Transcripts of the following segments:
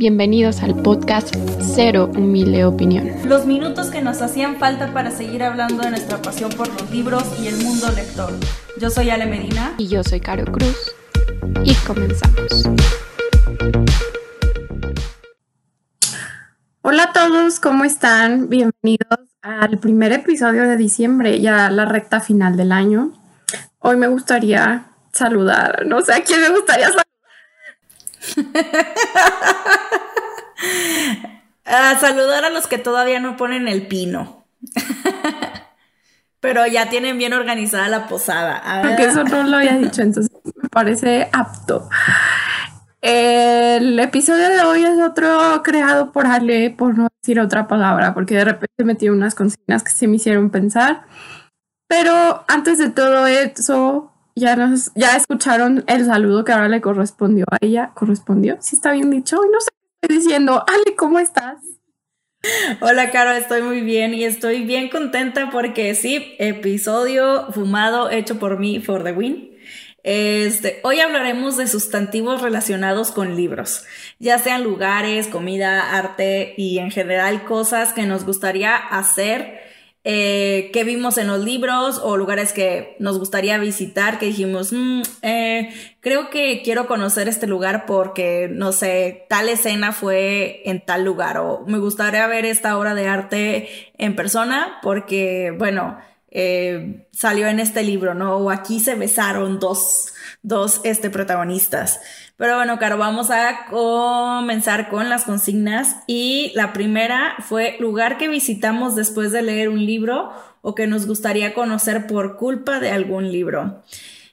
Bienvenidos al podcast Cero Humilde Opinión. Los minutos que nos hacían falta para seguir hablando de nuestra pasión por los libros y el mundo lector. Yo soy Ale Medina. Y yo soy Caro Cruz. Y comenzamos. Hola a todos, ¿cómo están? Bienvenidos al primer episodio de diciembre, ya la recta final del año. Hoy me gustaría saludar, no sé a quién me gustaría saludar. a saludar a los que todavía no ponen el pino. Pero ya tienen bien organizada la posada. Porque eso no lo había dicho, entonces me parece apto. El episodio de hoy es otro creado por Ale, por no decir otra palabra, porque de repente metí unas consignas que se me hicieron pensar. Pero antes de todo eso, ya escucharon el saludo que ahora le correspondió a ella. ¿Correspondió? Sí está bien dicho. Y no sé qué estoy diciendo. Ale, ¿cómo estás? Hola, Caro, estoy muy bien y estoy bien contenta porque sí, episodio fumado hecho por mí for the win. Este, hoy hablaremos de sustantivos relacionados con libros, ya sean lugares, comida, arte y en general cosas que nos gustaría hacer eh, que vimos en los libros o lugares que nos gustaría visitar, que dijimos, mm, eh, creo que quiero conocer este lugar porque, no sé, tal escena fue en tal lugar o me gustaría ver esta obra de arte en persona porque, bueno, eh, salió en este libro, ¿no? O aquí se besaron dos, dos este, protagonistas. Pero bueno, Caro, vamos a comenzar con las consignas. Y la primera fue lugar que visitamos después de leer un libro o que nos gustaría conocer por culpa de algún libro.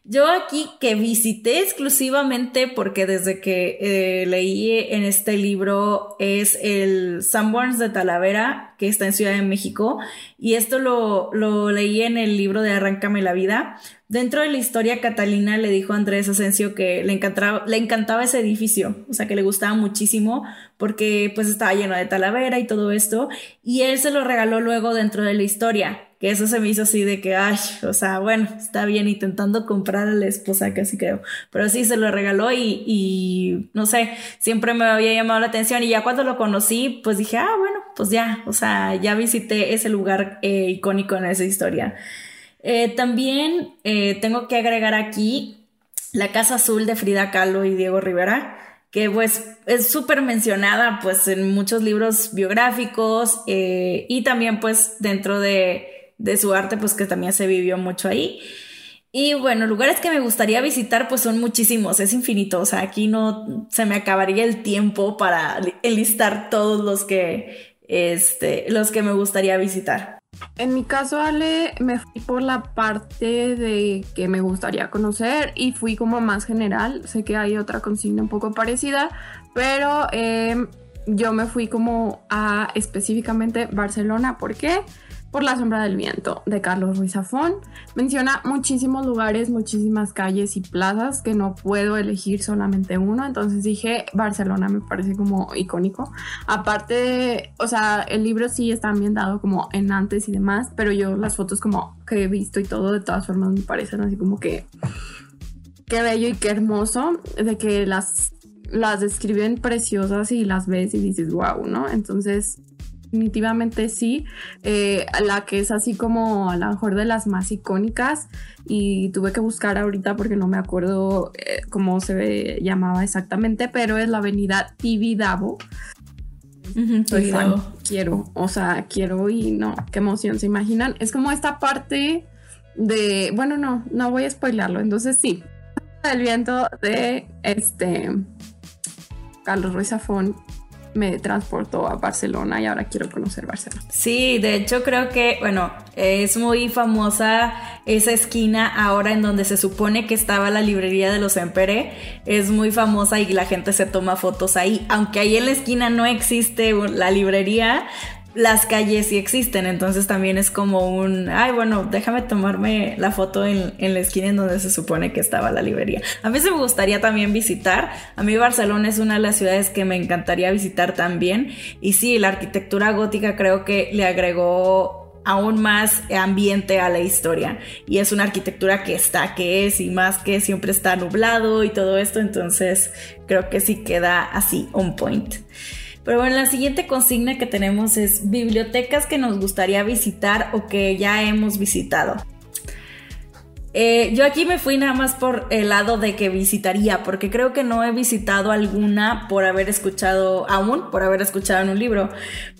Yo aquí que visité exclusivamente porque desde que eh, leí en este libro es el Sanborns de Talavera, que está en Ciudad de México, y esto lo, lo leí en el libro de Arráncame la vida. Dentro de la historia, Catalina le dijo a Andrés Asensio que le encantaba, le encantaba ese edificio, o sea, que le gustaba muchísimo porque pues estaba lleno de talavera y todo esto, y él se lo regaló luego dentro de la historia que eso se me hizo así de que, ay, o sea, bueno, está bien, intentando comprar a la esposa casi creo, pero sí se lo regaló y, y, no sé, siempre me había llamado la atención y ya cuando lo conocí, pues dije, ah, bueno, pues ya, o sea, ya visité ese lugar eh, icónico en esa historia. Eh, también eh, tengo que agregar aquí la Casa Azul de Frida Kahlo y Diego Rivera que pues es súper mencionada pues en muchos libros biográficos y también pues dentro de de su arte, pues que también se vivió mucho ahí. Y bueno, lugares que me gustaría visitar, pues son muchísimos, es infinito. O sea, aquí no se me acabaría el tiempo para enlistar todos los que, este, los que me gustaría visitar. En mi caso, Ale, me fui por la parte de que me gustaría conocer y fui como más general. Sé que hay otra consigna un poco parecida, pero em, yo me fui como a específicamente Barcelona. ¿Por qué? Por la sombra del viento de Carlos Ruiz Zafón. Menciona muchísimos lugares, muchísimas calles y plazas que no puedo elegir solamente uno, entonces dije Barcelona me parece como icónico. Aparte, o sea, el libro sí está ambientado como en antes y demás, pero yo las fotos como que he visto y todo de todas formas me parecen así como que qué bello y qué hermoso de que las las describen preciosas y las ves y dices wow, ¿no? Entonces definitivamente sí. Eh, la que es así como a lo mejor de las más icónicas y tuve que buscar ahorita porque no me acuerdo eh, cómo se llamaba exactamente, pero es la avenida Tibidabo. Soy Quiero, o sea, quiero y no, qué emoción, ¿se imaginan? Es como esta parte de, bueno, no, no voy a spoilarlo, entonces sí, el viento de este Carlos Ruiz Zafón me transportó a Barcelona y ahora quiero conocer Barcelona. Sí, de hecho creo que, bueno, es muy famosa esa esquina ahora en donde se supone que estaba la librería de los Empere. Es muy famosa y la gente se toma fotos ahí. Aunque ahí en la esquina no existe la librería, las calles sí existen, entonces también es como un, ay, bueno, déjame tomarme la foto en, la esquina en donde se supone que estaba la librería. A mí se me gustaría también visitar, a mí Barcelona es una de las ciudades que me encantaría visitar también, y sí, la arquitectura gótica creo que le agregó aún más ambiente a la historia. Y es una arquitectura que está, que es, y más que siempre está nublado y todo esto, entonces creo que sí queda así, on point. Pero bueno, la siguiente consigna que tenemos es bibliotecas que nos gustaría visitar o que ya hemos visitado. Eh, yo aquí me fui nada más por el lado de que visitaría, porque creo que no he visitado alguna por haber escuchado, aún por haber escuchado en un libro,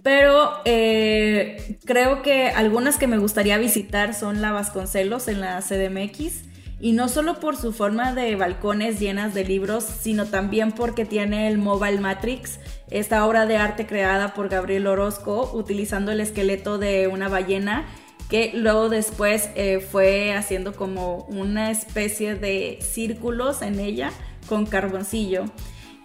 pero eh, creo que algunas que me gustaría visitar son la Vasconcelos en la CDMX. Y no solo por su forma de balcones llenas de libros, sino también porque tiene el Mobile Matrix, esta obra de arte creada por Gabriel Orozco utilizando el esqueleto de una ballena que luego después eh, fue haciendo como una especie de círculos en ella con carboncillo.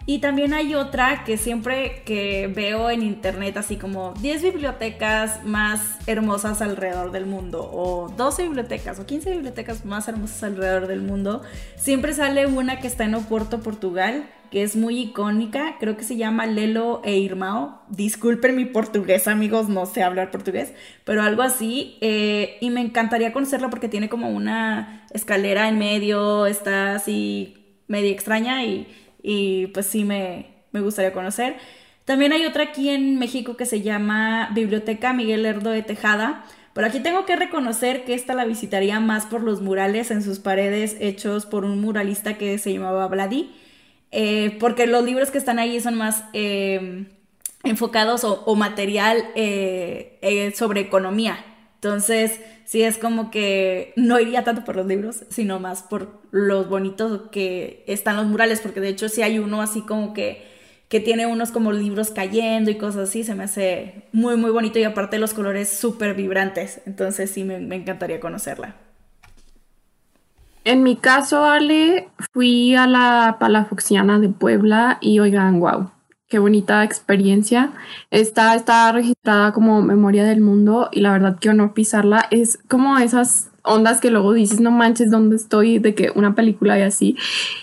Y también hay otra que siempre que veo en internet, así como 10 bibliotecas más hermosas alrededor del mundo, o 12 bibliotecas, o 15 bibliotecas más hermosas alrededor del mundo, siempre sale una que está en Oporto, Portugal, que es muy icónica, creo que se llama Lelo e Irmao. Disculpen mi portugués, amigos, no sé hablar portugués, pero algo así. Eh, y me encantaría conocerla porque tiene como una escalera en medio, está así medio extraña y, pues sí me, me gustaría conocer. También hay otra aquí en México que se llama Biblioteca Miguel Herdo de Tejada. Pero aquí tengo que reconocer que esta la visitaría más por los murales en sus paredes hechos por un muralista que se llamaba Vladi. Eh, porque los libros que están ahí son más eh, enfocados o, material eh, sobre economía. Entonces, sí es como que no iría tanto por los libros, sino más por los bonitos que están los murales, porque de hecho sí hay uno así como que, que tiene unos como libros cayendo y cosas así, se me hace muy, muy bonito y aparte los colores súper vibrantes, entonces sí me encantaría conocerla. En mi caso, Ale, fui a la Palafoxiana de Puebla y oigan, wow, qué bonita experiencia. Está, está registrada como Memoria del Mundo y la verdad que honor pisarla. Es como esas ondas que luego dices, no manches, ¿dónde estoy? De que una película y así.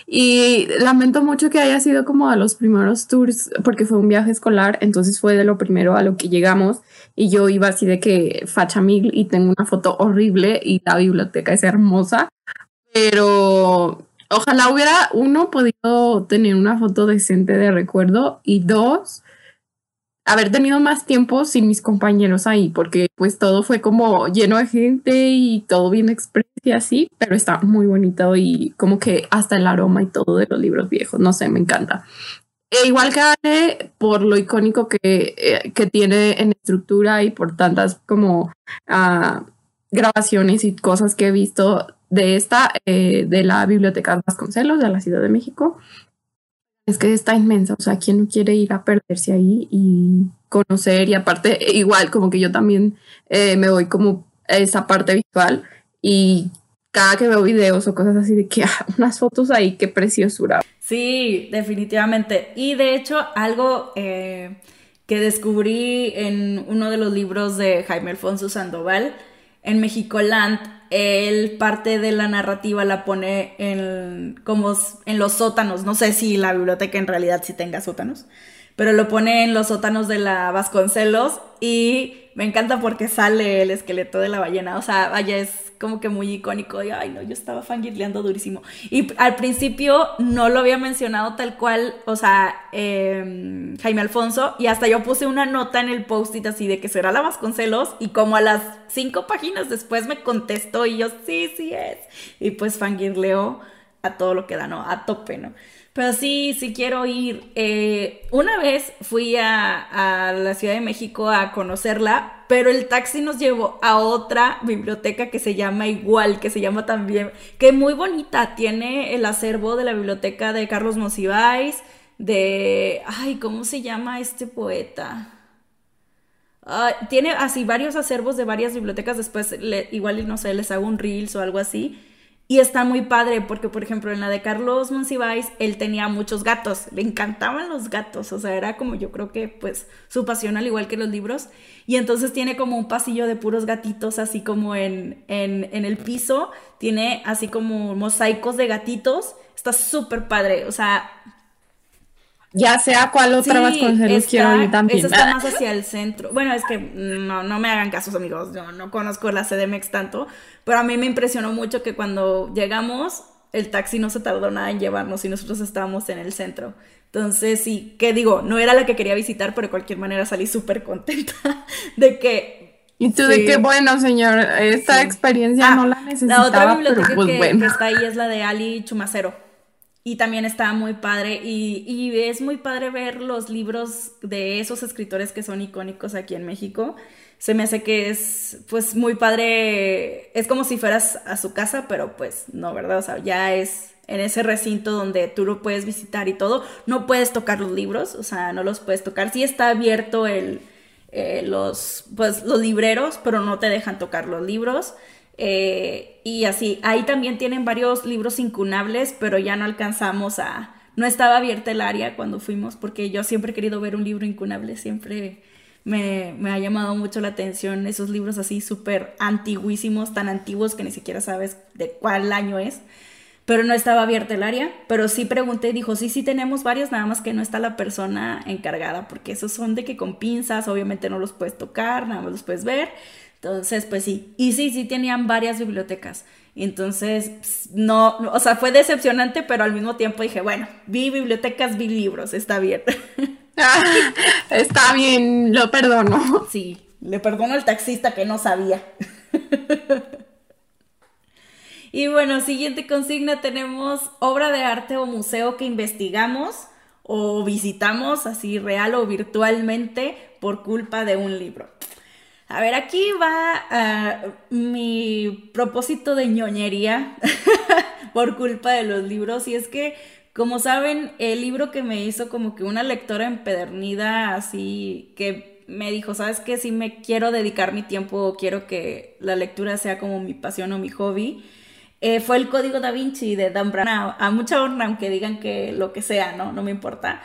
Y lamento mucho que haya sido como de los primeros tours, porque fue un viaje escolar, entonces fue de lo primero a lo que llegamos. Y yo iba así de que facha mil y tengo una foto horrible y la biblioteca es hermosa, pero ojalá hubiera, uno, podido tener una foto decente de recuerdo y dos, haber tenido más tiempo sin mis compañeros ahí, porque pues todo fue como lleno de gente y todo bien expreso y así, pero está muy bonito y como que hasta el aroma y todo de los libros viejos, no sé, me encanta. E igual que Ale, por lo icónico que, eh, que tiene en estructura y por tantas como uh, grabaciones y cosas que he visto de esta, eh, de la Biblioteca Vasconcelos de la Ciudad de México. Es que está inmensa, o sea, ¿quién no quiere ir a perderse ahí y conocer? Y aparte, igual, como que yo también eh, me voy como a esa parte visual y cada que veo videos o cosas así de que ah, unas fotos ahí, qué preciosura. Sí, definitivamente. Y de hecho, algo eh, que descubrí en uno de los libros de Jaime Alfonso Sandoval, en Mexicoland, él parte de la narrativa la pone en, como en los sótanos. No sé si la biblioteca en realidad sí tenga sótanos, pero lo pone en los sótanos de la Vasconcelos y me encanta porque sale el esqueleto de la ballena. O sea, vaya, es como que muy icónico. Y, ay, no, yo estaba fangirleando durísimo. Y al principio no lo había mencionado tal cual, o sea, em, Jaime Alfonso, y hasta yo puse una nota en el post-it así de que será la Vasconcelos, y como a las cinco páginas después me contestó, y yo, sí, sí es. Y pues fangirleo a todo lo que da, ¿no? A tope, ¿no? Pero sí, sí quiero ir. Eh, una vez fui a, a, la Ciudad de México a conocerla, pero el taxi nos llevó a otra biblioteca que se llama igual, que se llama también, que muy bonita. Tiene el acervo de la biblioteca de Carlos Monsiváis, de... Ay, ¿cómo se llama este poeta? tiene así varios acervos de varias bibliotecas. Después, igual, no sé, les hago un reels o algo así y está muy padre porque, por ejemplo, en la de Carlos Monsiváis, él tenía muchos gatos, le encantaban los gatos, o sea, era como yo creo que pues su pasión al igual que los libros. Y entonces tiene como un pasillo de puros gatitos, así como en, en, en el piso, tiene así como mosaicos de gatitos, está súper padre, o sea, ya sea cuál otra Vasconcelos quiero ir también. Eso está más hacia el centro. Bueno, es que no, no me hagan casos, amigos. Yo no conozco la CDMX tanto. Pero a mí me impresionó mucho que cuando llegamos, el taxi no se tardó nada en llevarnos y nosotros estábamos en el centro. Entonces, sí, que digo, no era la que quería visitar, pero de cualquier manera salí súper contenta de que y tú de qué bueno, señor, esta experiencia ah, no la necesitaba, La otra biblioteca pues que, está ahí es la de Ali Chumacero. Y también está muy padre. Y, y, es muy padre ver los libros de esos escritores que son icónicos aquí en México. Se me hace que es, pues, muy padre. Es como si fueras a su casa, pero pues no, ¿verdad? O sea, ya es en ese recinto donde tú lo puedes visitar y todo. No puedes tocar los libros, o sea, no los puedes tocar. Sí está abierto el, eh, los, pues, los libreros, pero no te dejan tocar los libros. Eh, y así, ahí también tienen varios libros incunables, pero ya no alcanzamos a... No estaba abierta el área cuando fuimos, porque yo siempre he querido ver un libro incunable, siempre me, me ha llamado mucho la atención esos libros así súper antiguísimos, tan antiguos que ni siquiera sabes de cuál año es pero no estaba abierta el área, pero sí pregunté y dijo, sí, sí tenemos varios, nada más que no está la persona encargada, porque esos son de que con pinzas, obviamente no los puedes tocar, nada más los puedes ver, entonces pues sí, y sí, sí tenían varias bibliotecas, entonces no, o sea, fue decepcionante, pero al mismo tiempo dije, bueno, vi bibliotecas, vi libros, está bien. está bien, lo perdono. Sí, le perdono al taxista que no sabía. Y bueno, siguiente consigna tenemos obra de arte o museo que investigamos o visitamos así real o virtualmente por culpa de un libro. A ver, aquí va ah, mi propósito de ñoñería por culpa de los libros y es que, como saben, el libro que me hizo como que una lectora empedernida así que me dijo, ¿sabes qué? Si me quiero dedicar mi tiempo, quiero que la lectura sea como mi pasión o mi hobby eh, fue el código da Vinci de Dan Brown. A mucha honra, aunque digan que lo que sea, ¿no? No me importa.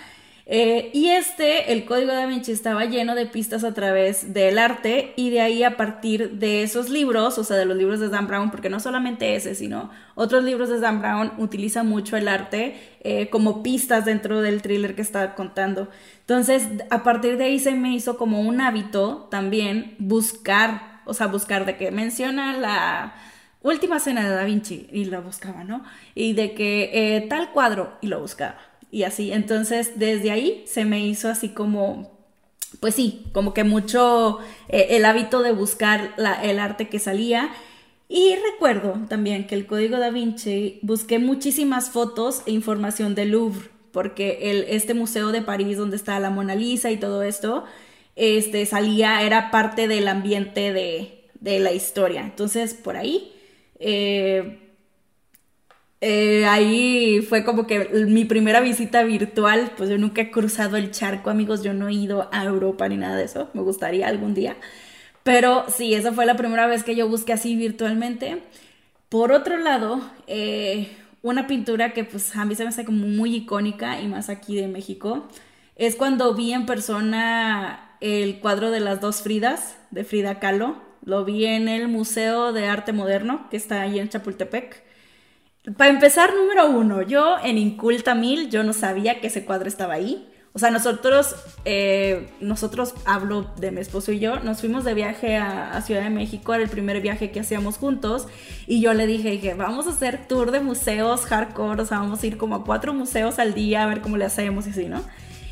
Eh, y este, el código da Vinci, estaba lleno de pistas a través del arte y de ahí a partir de esos libros, o sea, de los libros de Dan Brown, porque no solamente ese, sino otros libros de Dan Brown utilizan mucho el arte eh, como pistas dentro del thriller que estaba contando. Entonces, a partir de ahí se me hizo como un hábito también buscar, o sea, buscar de que menciona la Última cena de Da Vinci y lo buscaba, ¿no? Y de que eh, tal cuadro y lo buscaba. Y así, entonces desde ahí se me hizo así como, pues sí, como que mucho eh, el hábito de buscar el arte que salía. Y recuerdo también que el código da Vinci busqué muchísimas fotos e información del Louvre, porque el, este museo de París donde está la Mona Lisa y todo esto, este, salía, era parte del ambiente de, de la historia. Entonces, por ahí eh, eh, ahí fue como que mi primera visita virtual, pues yo nunca he cruzado el charco, amigos, yo no he ido a Europa ni nada de eso, me gustaría algún día. Pero sí, esa fue la primera vez que yo busqué así virtualmente. Por otro lado, eh, una pintura que pues a mí se me hace como muy icónica y más aquí de México, es cuando vi en persona el cuadro de las dos Fridas, de Frida Kahlo, lo vi en el Museo de Arte Moderno, que está ahí en Chapultepec. Para empezar, número uno, yo en Inculta Mil, yo no sabía que ese cuadro estaba ahí. O sea, nosotros, eh, nosotros hablo de mi esposo y yo, nos fuimos de viaje a, Ciudad de México, era el primer viaje que hacíamos juntos, y yo le dije, que vamos a hacer tour de museos hardcore, o sea, vamos a ir como a cuatro museos al día a ver cómo le hacemos y así, ¿no?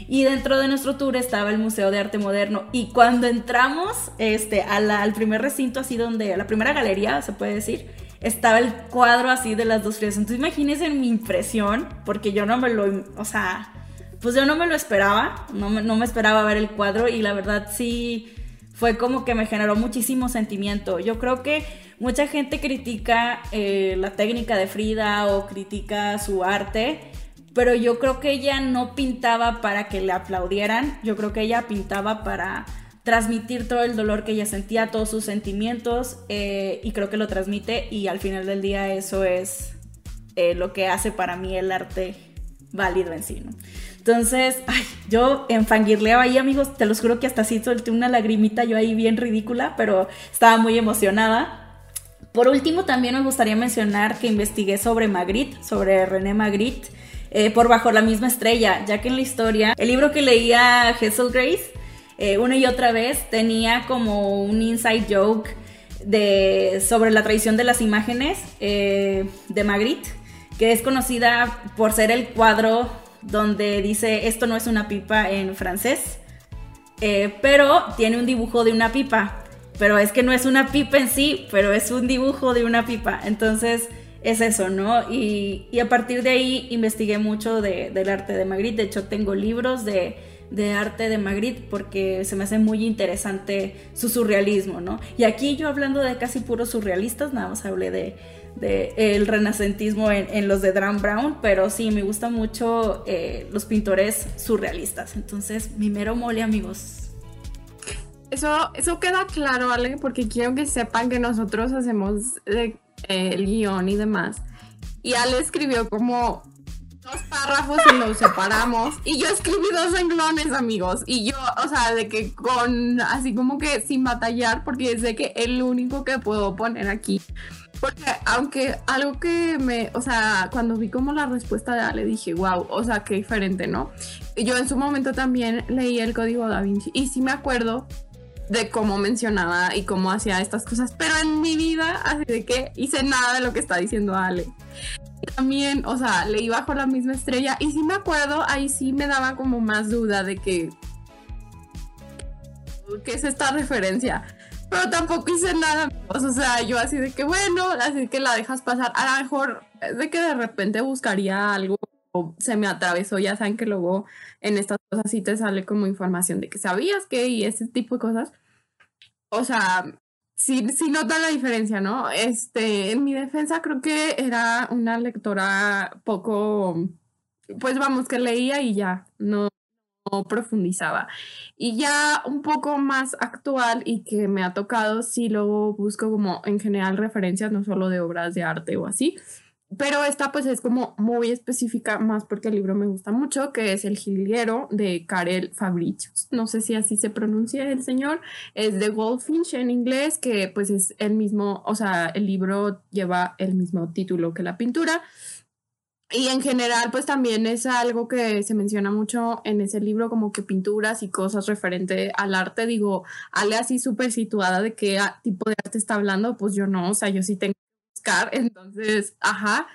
Y dentro de nuestro tour estaba el Museo de Arte Moderno. Y cuando entramos este, al primer recinto, así donde, a la primera galería, se puede decir, estaba el cuadro así de las dos frías. Entonces imagínense mi impresión, porque yo no me lo, o sea, pues yo no me lo esperaba, no me, no me esperaba ver el cuadro y la verdad sí fue como que me generó muchísimo sentimiento. Yo creo que mucha gente critica eh, la técnica de Frida o critica su arte pero yo creo que ella no pintaba para que le aplaudieran, yo creo que ella pintaba para transmitir todo el dolor que ella sentía, todos sus sentimientos, eh, y creo que lo transmite y al final del día eso es eh, lo que hace para mí el arte válido en sí, ¿no? Entonces, ay, yo enfangirleaba ahí, amigos, te los juro que hasta así solté una lagrimita yo ahí bien ridícula, pero estaba muy emocionada. Por último, también me gustaría mencionar que investigué sobre Magritte, sobre René Magritte, eh, por Bajo la misma estrella, ya que en la historia, el libro que leía Hazel Grace, eh, una y otra vez, tenía como un inside joke de, sobre la traición de las imágenes de Magritte, que es conocida por ser el cuadro donde dice esto no es una pipa en francés, pero tiene un dibujo de una pipa pero es que no es una pipa en sí, pero es un dibujo de una pipa. Entonces es eso, ¿no? Y, a partir de ahí investigué mucho del arte de Magritte. De hecho, tengo libros de, arte de Magritte porque se me hace muy interesante su surrealismo, ¿no? Y aquí yo hablando de casi puros surrealistas, nada más hablé de, el renacentismo en, los de Dan Brown, pero sí, me gustan mucho eh, los pintores surrealistas. Entonces, mi mero mole, amigos. Eso, eso queda claro, ¿vale? Porque quiero que sepan que nosotros hacemos eh, el guion y demás. Y Ale escribió como dos párrafos y los separamos. Y yo escribí dos renglones, amigos. Y yo, o sea, de que con, así como que sin batallar, porque sé que el único que puedo poner aquí. Porque aunque algo que me, o sea, cuando vi como la respuesta de Ale dije, wow, o sea, qué diferente, ¿no? Yo en su momento también leí el código da Vinci y sí me acuerdo de cómo mencionaba y cómo hacía estas cosas, pero en mi vida, así de que hice nada de lo que está diciendo Ale. También, o sea, leí bajo la misma estrella y sí me acuerdo, ahí sí me daba como más duda de que... ¿Qué es esta referencia? Pero tampoco hice nada, o sea, yo así de que bueno, así que la dejas pasar. A lo mejor es de que de repente buscaría algo se me atravesó, ya saben que luego en estas cosas sí te sale como información de que sabías que y ese tipo de cosas. O sea, sí, sí nota la diferencia, ¿no? Este, en mi defensa creo que era una lectora poco, pues vamos, que leía y ya, no, no profundizaba. Y ya un poco más actual y que me ha tocado, sí luego busco como en general referencias, no solo de obras de arte o así, pero esta pues es como muy específica más porque el libro me gusta mucho, que es El Jilguero de Karel Fabricius. No sé si así se pronuncia el señor. Es de Goldfinch en inglés, que pues es el mismo, o sea, el libro lleva el mismo título que la pintura. Y en general, pues también es algo que se menciona mucho en ese libro, como que pinturas y cosas referente al arte. Digo, Ale así súper situada de qué tipo de arte está hablando, pues yo no, o sea, yo sí tengo entonces, ajá.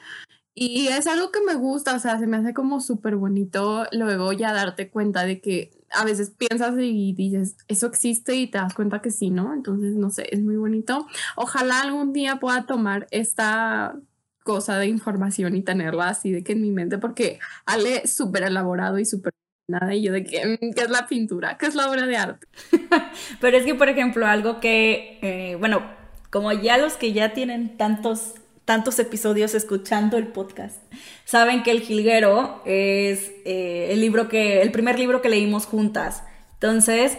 Y es algo que me gusta, o sea, se me hace como súper bonito luego ya darte cuenta de que a veces piensas y dices, eso existe y te das cuenta que sí, ¿no? Entonces, no sé, es muy bonito. Ojalá algún día pueda tomar esta cosa de información y tenerla así de que en mi mente, porque Ale súper elaborado y súper nada y yo de que, mm, ¿qué es la pintura? ¿Qué es la obra de arte? Pero es que, por ejemplo, algo que, eh, bueno, como ya los que ya tienen tantos, tantos episodios escuchando el podcast, saben que El Jilguero es eh, el libro que, el primer libro que leímos juntas. Entonces,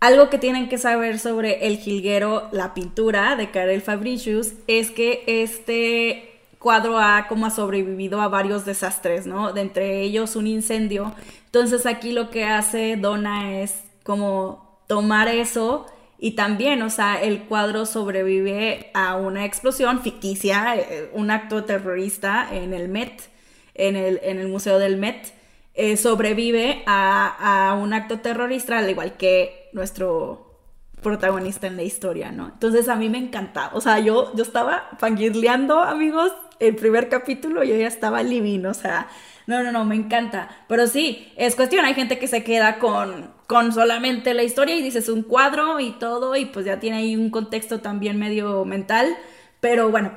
algo que tienen que saber sobre El Jilguero, la pintura de Karel Fabricius, es que este cuadro ha como ha sobrevivido a varios desastres, ¿no? De entre ellos un incendio. Entonces aquí lo que hace Donna es como tomar eso y también, o sea, el cuadro sobrevive a una explosión ficticia, eh, un acto terrorista en el Met, en el, en el Museo del Met. Eh, sobrevive a, a, un acto terrorista, al igual que nuestro protagonista en la historia, ¿no? Entonces a mí me encantaba, o sea, yo, yo estaba fangirleando, amigos, el primer capítulo, yo ya estaba living, o sea, no, no, no, me encanta. Pero sí, es cuestión, hay gente que se queda con, con solamente la historia y dices un cuadro y todo y pues ya tiene ahí un contexto también medio mental. Pero bueno,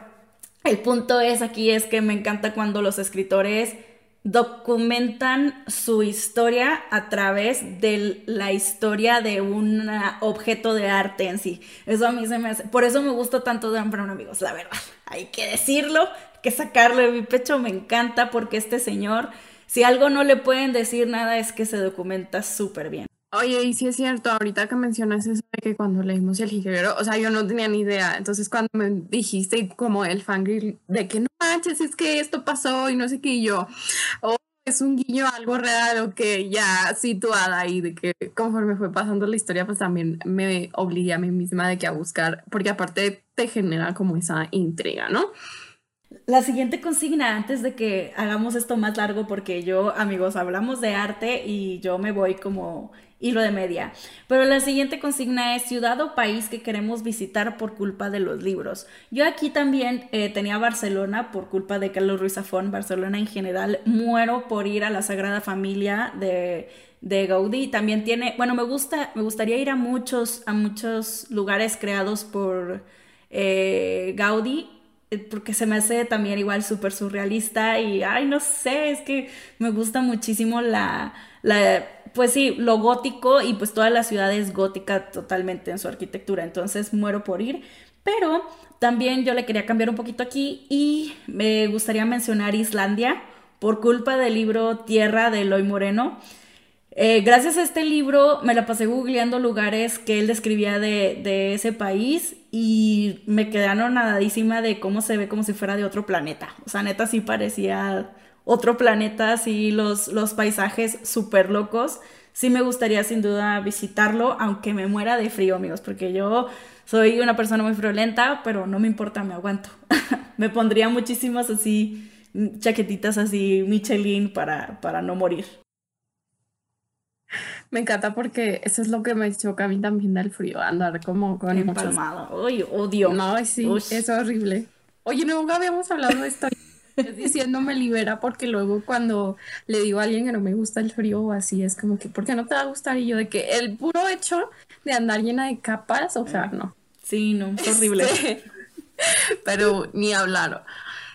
el punto es aquí es que me encanta cuando los escritores documentan su historia a través de la historia de un objeto de arte en sí. Eso a mí se me hace, por eso me gusta tanto Dan Brown, amigos, la verdad. Hay que decirlo, que sacarle de mi pecho, me encanta porque este señor, si algo no le pueden decir nada es que se documenta súper bien. Oye, y sí es cierto, ahorita que mencionas eso de que cuando leímos El Jilguero, o sea, yo no tenía ni idea. Entonces, cuando me dijiste como el fangirl de que no manches, es que esto pasó y no sé qué, y yo, oh, es un guiño algo real o que ya situada ahí, de que conforme fue pasando la historia, pues también me obligué a mí misma de que a buscar, porque aparte te genera como esa intriga, ¿no? La siguiente consigna, antes de que hagamos esto más largo, porque yo, amigos, hablamos de arte y yo me voy como hilo de media. Pero la siguiente consigna es ciudad o país que queremos visitar por culpa de los libros. Yo aquí también eh, tenía Barcelona por culpa de Carlos Ruiz Zafón, Barcelona en general. Muero por ir a la Sagrada Familia de, de Gaudí. También tiene, bueno, me gusta, me gustaría ir a muchos, a muchos lugares creados por eh, Gaudí porque se me hace también igual súper surrealista y, ay, no sé, es que me gusta muchísimo la, la, pues sí, lo gótico y pues toda la ciudad es gótica totalmente en su arquitectura, entonces muero por ir, pero también yo le quería cambiar un poquito aquí y me gustaría mencionar Islandia por culpa del libro Tierra de Eloy Moreno. Eh, gracias a este libro me la pasé googleando lugares que él describía de, de, ese país y me quedé anonadísima de cómo se ve como si fuera de otro planeta. O sea, neta sí parecía otro planeta, así los, los paisajes súper locos. Sí me gustaría sin duda visitarlo, aunque me muera de frío, amigos, porque yo soy una persona muy friolenta, pero no me importa, me aguanto. me pondría muchísimas así chaquetitas así Michelin para, para no morir. Me encanta porque eso es lo que me choca a mí también del frío, andar como con empalmado. Uy, odio. No, sí, es horrible. Oye, nunca habíamos hablado de esto. diciendo me libera porque luego cuando le digo a alguien que no me gusta el frío o así es como que ¿por qué no te va a gustar? Y yo de que el puro hecho de andar llena de capas, o sea, no. Sí, no, es horrible. Este, pero ni hablar.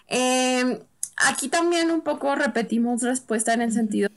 Em, aquí también un poco repetimos respuesta en el sentido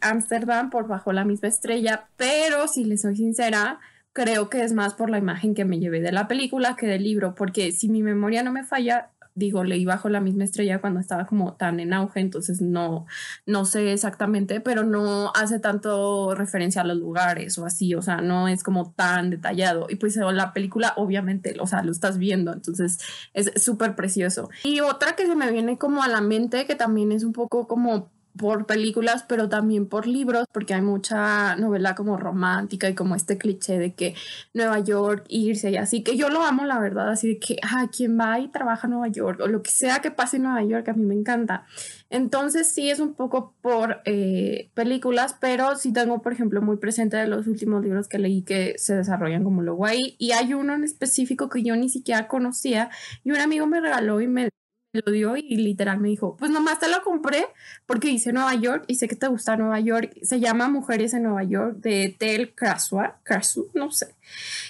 Ámsterdam por bajo la misma estrella, pero si le soy sincera, creo que es más por la imagen que me llevé de la película que del libro, porque si mi memoria no me falla, digo, leí bajo la misma estrella cuando estaba como tan en auge, entonces no, no sé exactamente, pero no hace tanto referencia a los lugares o así, o sea, no es como tan detallado. Y pues la película, obviamente, o sea, lo estás viendo, entonces es súper precioso. Y otra que se me viene como a la mente, que también es un poco como por películas, pero también por libros, porque hay mucha novela como romántica y como este cliché de que Nueva York, irse y así, que yo lo amo, la verdad, así de que, ah, quien va y trabaja en Nueva York, o lo que sea que pase en Nueva York, a mí me encanta. Entonces sí es un poco por eh, películas, pero sí tengo, por ejemplo, muy presente de los últimos libros que leí que se desarrollan como luego ahí, y hay uno en específico que yo ni siquiera conocía, y un amigo me regaló y me lo dio y literal me dijo, pues nomás te lo compré porque dice Nueva York y sé que te gusta Nueva York. Se llama Mujeres en Nueva York de Tel Krasua, Krasu, no sé.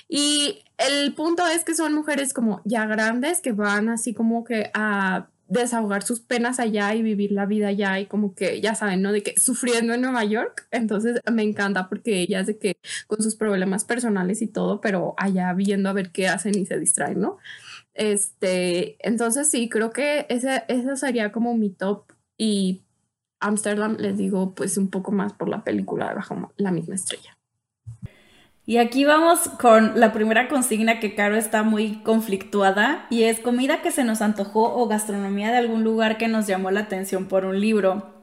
Y el punto es que son mujeres como ya grandes que van así como que a desahogar sus penas allá y vivir la vida allá y como que ya saben, ¿no? De que sufriendo en Nueva York. Entonces me encanta porque ellas de que con sus problemas personales y todo, pero allá viendo a ver qué hacen y se distraen, ¿no? Este, entonces sí, creo que ese, ese sería como mi top y Amsterdam les digo pues un poco más por la película de Bajo la misma estrella. Y aquí vamos con la primera consigna que Caro está muy conflictuada y es comida que se nos antojó o gastronomía de algún lugar que nos llamó la atención por un libro.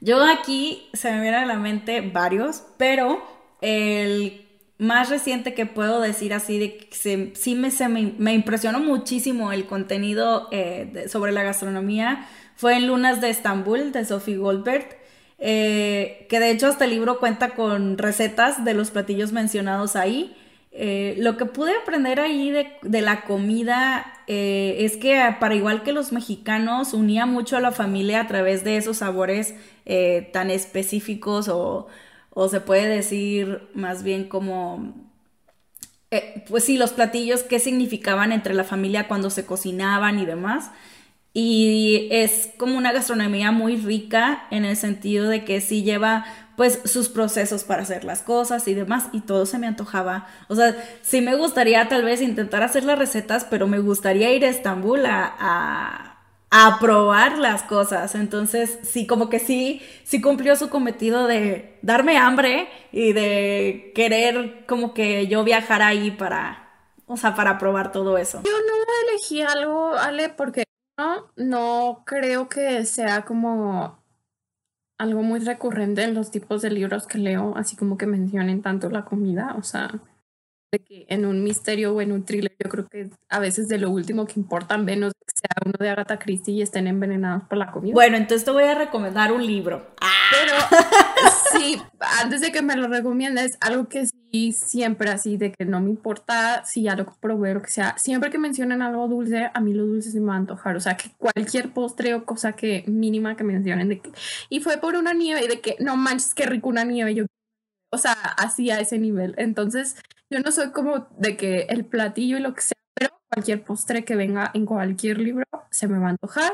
Yo aquí se me vienen a la mente varios, pero el más reciente que puedo decir así de que sí me, se me, impresionó muchísimo el contenido eh, sobre la gastronomía fue en Lunas de Estambul de Sophie Goldberg, eh, que de hecho este libro cuenta con recetas de los platillos mencionados ahí. Eh, lo que pude aprender ahí de, de la comida es que para igual que los mexicanos unía mucho a la familia a través de esos sabores tan específicos o o se puede decir más bien como, eh, pues sí, los platillos, qué significaban entre la familia cuando se cocinaban y demás. Y es como una gastronomía muy rica en el sentido de que sí lleva pues sus procesos para hacer las cosas y demás y todo se me antojaba. O sea, sí me gustaría tal vez intentar hacer las recetas, pero me gustaría ir a Estambul a a probar las cosas. Entonces, sí, como que sí, sí cumplió su cometido de darme hambre y de querer como que yo viajar ahí para, o sea, para probar todo eso. Yo no elegí algo, Ale, porque no, no creo que sea como algo muy recurrente en los tipos de libros que leo, así como que mencionen tanto la comida, o sea, de que en un misterio o en un thriller, yo creo que a veces de lo último que importa, menos que sea uno de Agatha Christie y estén envenenados por la comida. Bueno, entonces te voy a recomendar un libro. Pero sí, antes de que me lo recomiendes, algo que sí siempre así, de que no me importa si ya lo probé o que sea, siempre que mencionen algo dulce, a mí lo dulce se me va a antojar. O sea, que cualquier postre o cosa que mínima que mencionen de que, y fue por una nieve y de que no manches, qué rico una nieve. Yo o sea, así a ese nivel. Entonces, yo no soy como de que el platillo y lo que sea, pero cualquier postre que venga en cualquier libro se me va a antojar.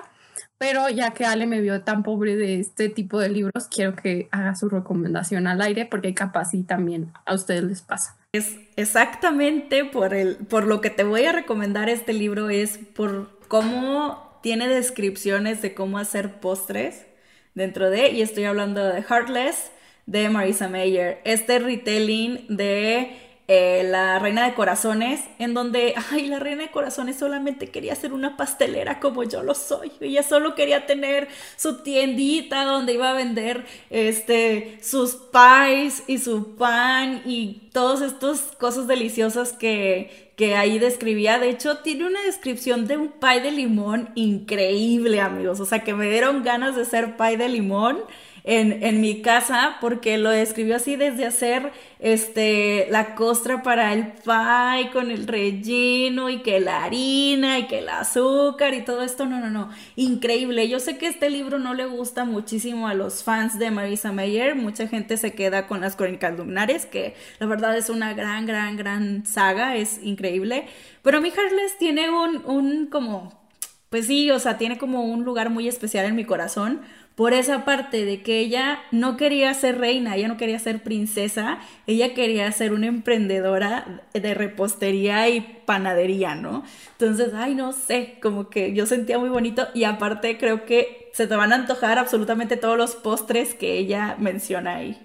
Pero ya que Ale me vio tan pobre de este tipo de libros, quiero que haga su recomendación al aire porque capaz sí también a ustedes les pasa. Es exactamente por, el, por lo que te voy a recomendar este libro, es por cómo tiene descripciones de cómo hacer postres dentro de, y estoy hablando de Heartless, de Marisa Mayer, este retelling de eh, La Reina de Corazones, en donde, ay, la Reina de Corazones solamente quería ser una pastelera como yo lo soy. Ella solo quería tener su tiendita donde iba a vender este, sus pies y su pan y todas estas cosas deliciosas que, que ahí describía. De hecho, tiene una descripción de un pie de limón increíble, amigos. O sea, que me dieron ganas de ser pie de limón en, mi casa porque lo describió así desde hacer este, la costra para el pie con el relleno y que la harina y que el azúcar y todo esto. No, no, no. Increíble. Yo sé que este libro no le gusta muchísimo a los fans de Marisa Mayer. Mucha gente se queda con las crónicas lunares, que la verdad es una gran, gran, gran saga. Es increíble. Pero mi Harless tiene un, un como pues sí, o sea, tiene como un lugar muy especial en mi corazón por esa parte de que ella no quería ser reina, ella no quería ser princesa, ella quería ser una emprendedora de repostería y panadería, ¿no? Entonces, ay, no sé, como que yo sentía muy bonito y aparte creo que se te van a antojar absolutamente todos los postres que ella menciona ahí.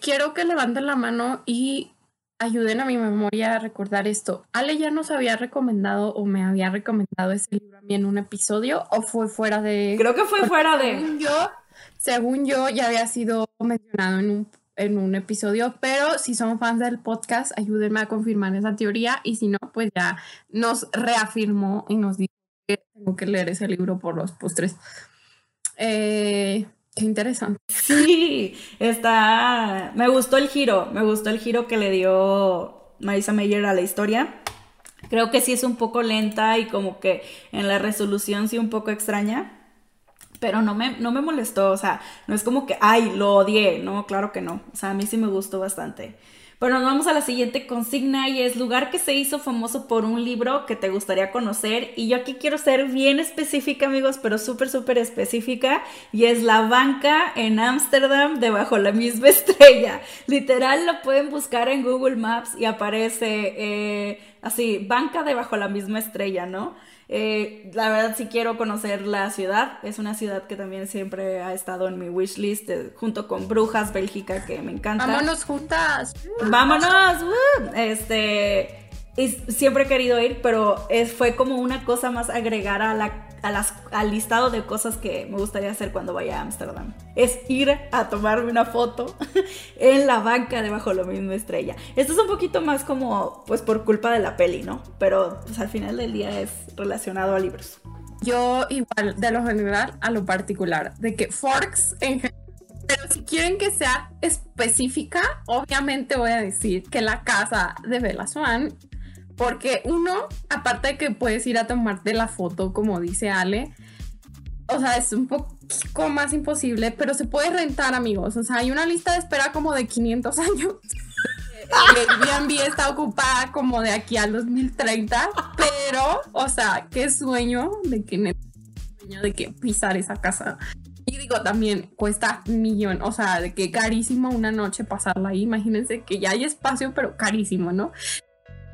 Quiero que levanten la mano y ayuden a mi memoria a recordar esto. Ale ya nos había recomendado o me había recomendado ese libro a mí en un episodio o fue fuera de... Creo que fue fuera de... Según yo, según yo ya había sido mencionado en un, en un episodio, pero si son fans del podcast, ayúdenme a confirmar esa teoría y si no, pues ya nos reafirmó y nos dijo que tengo que leer ese libro por los postres. Eh, Qué interesante. Sí, está. Me gustó el giro, me gustó el giro que le dio Marisa Meyer a la historia. Creo que sí es un poco lenta y como que en la resolución sí un poco extraña. Pero no me, no me molestó, o sea, no es como que, ay, lo odié, no, claro que no. O sea, a mí sí me gustó bastante. Bueno, nos vamos a la siguiente consigna y es lugar que se hizo famoso por un libro que te gustaría conocer. Y yo aquí quiero ser bien específica, amigos, pero súper, súper específica. Y es la banca en Ámsterdam debajo la misma estrella. Literal, lo pueden buscar en Google Maps y aparece eh, así, banca debajo la misma estrella, ¿no? Eh, la verdad sí quiero conocer la ciudad. Es una ciudad que también siempre ha estado en mi wishlist list junto con Brujas, Bélgica, que me encanta. Vámonos juntas. Vámonos. Este y siempre he querido ir, pero es, fue como una cosa más agregar a la, a las, al listado de cosas que me gustaría hacer cuando vaya a Ámsterdam. Es ir a tomarme una foto en la banca debajo de la misma estrella. Esto es un poquito más como, pues por culpa de la peli, ¿no? Pero pues, al final del día es relacionado a libros. Yo igual, de lo general a lo particular, de que Forks en general pero si quieren que sea específica, obviamente voy a decir que la casa de Bella Swan porque uno, aparte de que puedes ir a tomarte la foto, como dice Ale, o sea, es un poco más imposible, pero se puede rentar, amigos. O sea, hay una lista de espera como de 500 años. El Airbnb está ocupada como de aquí al 2030, pero, o sea, qué sueño de que sueño de que pisar esa casa. Y digo, también cuesta un millón, o sea, de que carísimo una noche pasarla ahí. Imagínense que ya hay espacio, pero carísimo, ¿no?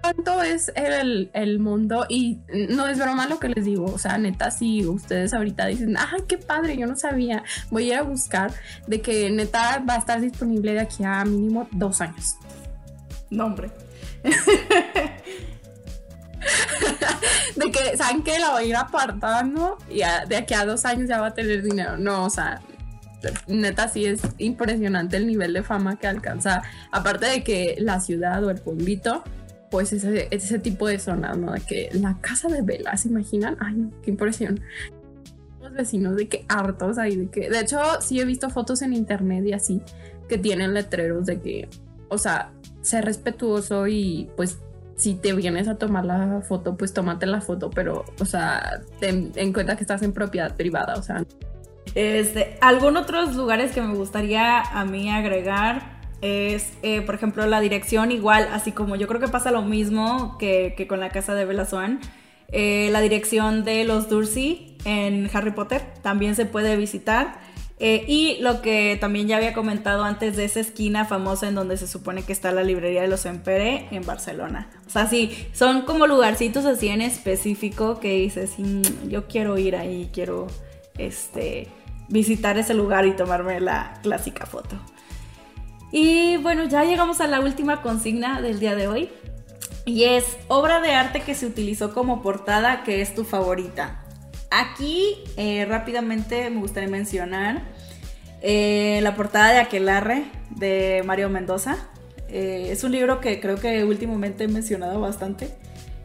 Cuánto es el, el, mundo y no es broma lo que les digo, o sea, neta, si ustedes ahorita dicen, ay, qué padre, yo no sabía, voy a ir a buscar de que neta va a estar disponible de aquí a mínimo dos años. No, hombre. de que, ¿saben que La voy a ir apartando y de aquí a dos años ya va a tener dinero. No, o sea, neta sí es impresionante el nivel de fama que alcanza. Aparte de que la ciudad o el pueblito, pues ese, ese tipo de zonas, ¿no? De que la casa de Vela, ¿se imaginan? Ay, qué impresión. Los vecinos de que hartos ahí, de que... De hecho, sí he visto fotos en internet y así, que tienen letreros de que, o sea, ser respetuoso y pues si te vienes a tomar la foto, pues tómate la foto, pero, o sea, ten en cuenta que estás en propiedad privada, o sea. Este, algún otros lugares que me gustaría a mí agregar es, eh, por ejemplo, la dirección igual, así como yo creo que pasa lo mismo que, que con la casa de Bella Swan. Eh, la dirección de los Dursley en Harry Potter también se puede visitar. Eh, y lo que también ya había comentado antes de esa esquina famosa en donde se supone que está la librería de los Empere en Barcelona. O sea, sí, son como lugarcitos así en específico que dices, mm, yo quiero ir ahí, quiero este, visitar ese lugar y tomarme la clásica foto. Y bueno, ya llegamos a la última consigna del día de hoy. Y es obra de arte que se utilizó como portada que es tu favorita. Aquí eh, rápidamente me gustaría mencionar eh, la portada de Aquelarre de Mario Mendoza. Eh, es un libro que creo que últimamente he mencionado bastante.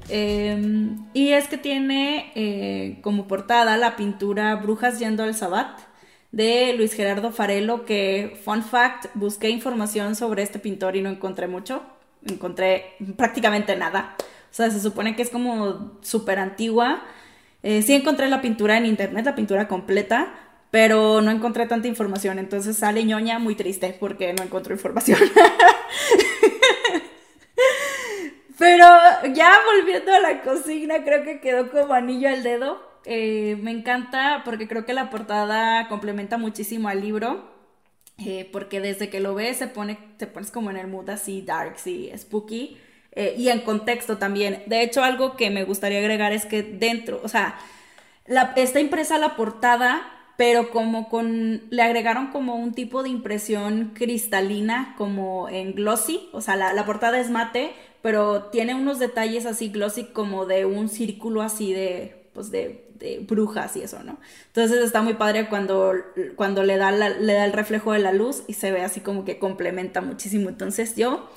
Em, y es que tiene como portada la pintura Brujas yendo al Sabbat de Luis Gerardo Farelo, que, fun fact, busqué información sobre este pintor y no encontré mucho. Encontré prácticamente nada. O sea, se supone que es como súper antigua. Eh, sí encontré la pintura en internet, la pintura completa, pero no encontré tanta información. Entonces sale ñoña muy triste porque no encontró información. pero ya volviendo a la cocina, creo que quedó como anillo al dedo. Eh, me encanta porque creo que la portada complementa muchísimo al libro. Eh, porque desde que lo ves se pone, te pones como en el mood así dark, sí, spooky. Eh, y en contexto también. De hecho, algo que me gustaría agregar es que dentro, o sea, está impresa la portada, pero como con, le agregaron como un tipo de impresión cristalina, como en glossy, o sea, la, portada es mate, pero tiene unos detalles así glossy como de un círculo así de, pues de, de brujas y eso, ¿no? Entonces está muy padre cuando, cuando le, da le da el reflejo de la luz y se ve así como que complementa muchísimo. Entonces yo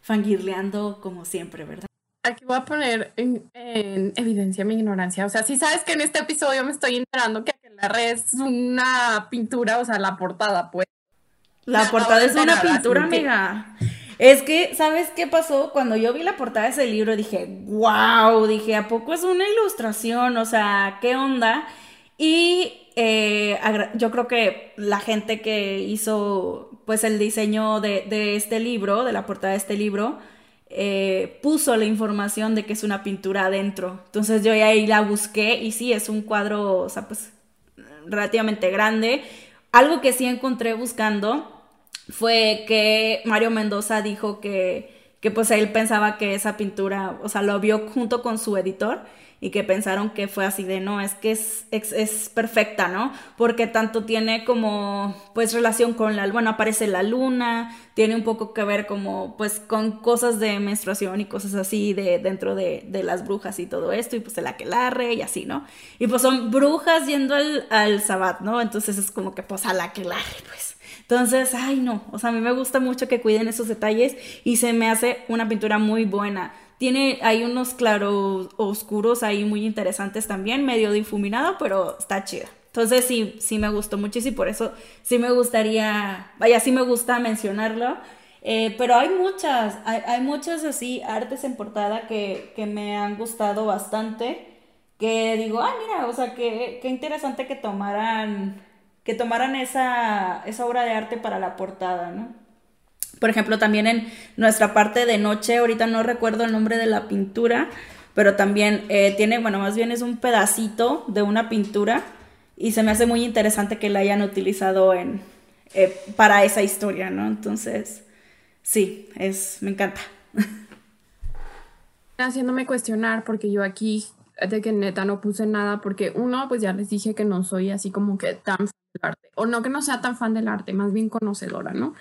fangirleando como siempre, ¿verdad? Aquí voy a poner en, evidencia mi ignorancia. O sea, si sabes que en este episodio me estoy enterando que la red es una pintura, o sea, la portada, pues. La portada es una pintura, amiga. Es que, ¿sabes qué pasó? Cuando yo vi la portada de ese libro dije, wow, dije, ¿a poco es una ilustración? O sea, ¿qué onda? Y eh, yo creo que la gente que hizo pues el diseño de, este libro, de la portada de este libro, eh, puso la información de que es una pintura adentro. Entonces yo ahí la busqué y sí, es un cuadro, o sea, pues relativamente grande. Algo que sí encontré buscando fue que Mario Mendoza dijo que, que pues él pensaba que esa pintura, o sea, lo vio junto con su editor y que pensaron que fue así de no, es que es, es, perfecta, ¿no? Porque tanto tiene como pues relación con la, bueno, aparece la luna, tiene un poco que ver como pues con cosas de menstruación y cosas así de dentro de, de las brujas y todo esto, y pues el aquelarre y así, ¿no? Y pues son brujas yendo al, al sabbat, ¿no? Entonces es como que pues al aquelarre, pues. Entonces, ay no, o sea, a mí me gusta mucho que cuiden esos detalles y se me hace una pintura muy buena tiene, hay unos claros oscuros ahí muy interesantes también, medio difuminado, pero está chida. Entonces sí, sí me gustó muchísimo y por eso sí me gustaría, vaya, sí me gusta mencionarlo. Eh, pero hay muchas, hay, muchas así artes en portada que, que, me han gustado bastante. Que digo, ah, mira, o sea, qué, qué interesante que tomaran, que tomaran esa, esa obra de arte para la portada, ¿no? Por ejemplo, también en nuestra parte de noche, ahorita no recuerdo el nombre de la pintura, pero también eh, tiene, bueno, más bien es un pedacito de una pintura y se me hace muy interesante que la hayan utilizado en, eh, para esa historia, ¿no? Entonces, sí, es, me encanta. Haciéndome cuestionar porque yo aquí de que neta no puse nada porque uno, pues ya les dije que no soy así como que tan del arte, o no que no sea tan fan del arte, más bien conocedora, ¿no?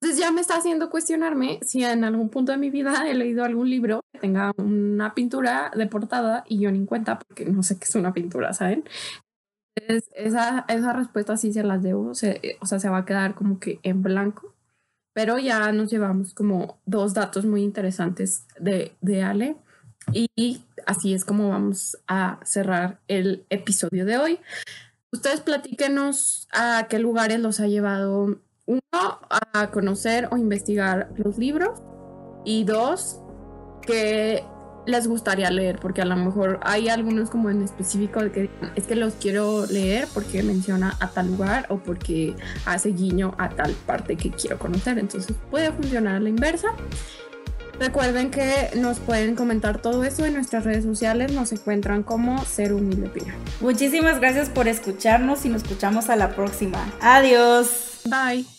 Entonces ya me está haciendo cuestionarme si en algún punto de mi vida he leído algún libro que tenga una pintura de portada y yo ni cuenta porque no sé qué es una pintura, ¿saben? Entonces, esa, esa respuesta sí se las debo, o sea, se va a quedar como que en blanco. Pero ya nos llevamos como dos datos muy interesantes de, de Ale. Y así es como vamos a cerrar el episodio de hoy. Ustedes platíquenos a qué lugares los ha llevado uno, a conocer o investigar los libros y dos, que les gustaría leer, porque a lo mejor hay algunos como en específico que es que los quiero leer porque menciona a tal lugar o porque hace guiño a tal parte que quiero conocer. Entonces puede funcionar a la inversa. Recuerden que nos pueden comentar todo eso en nuestras redes sociales, nos encuentran como Ser Humilde Muchísimas gracias por escucharnos y nos escuchamos a la próxima. Adiós. Bye.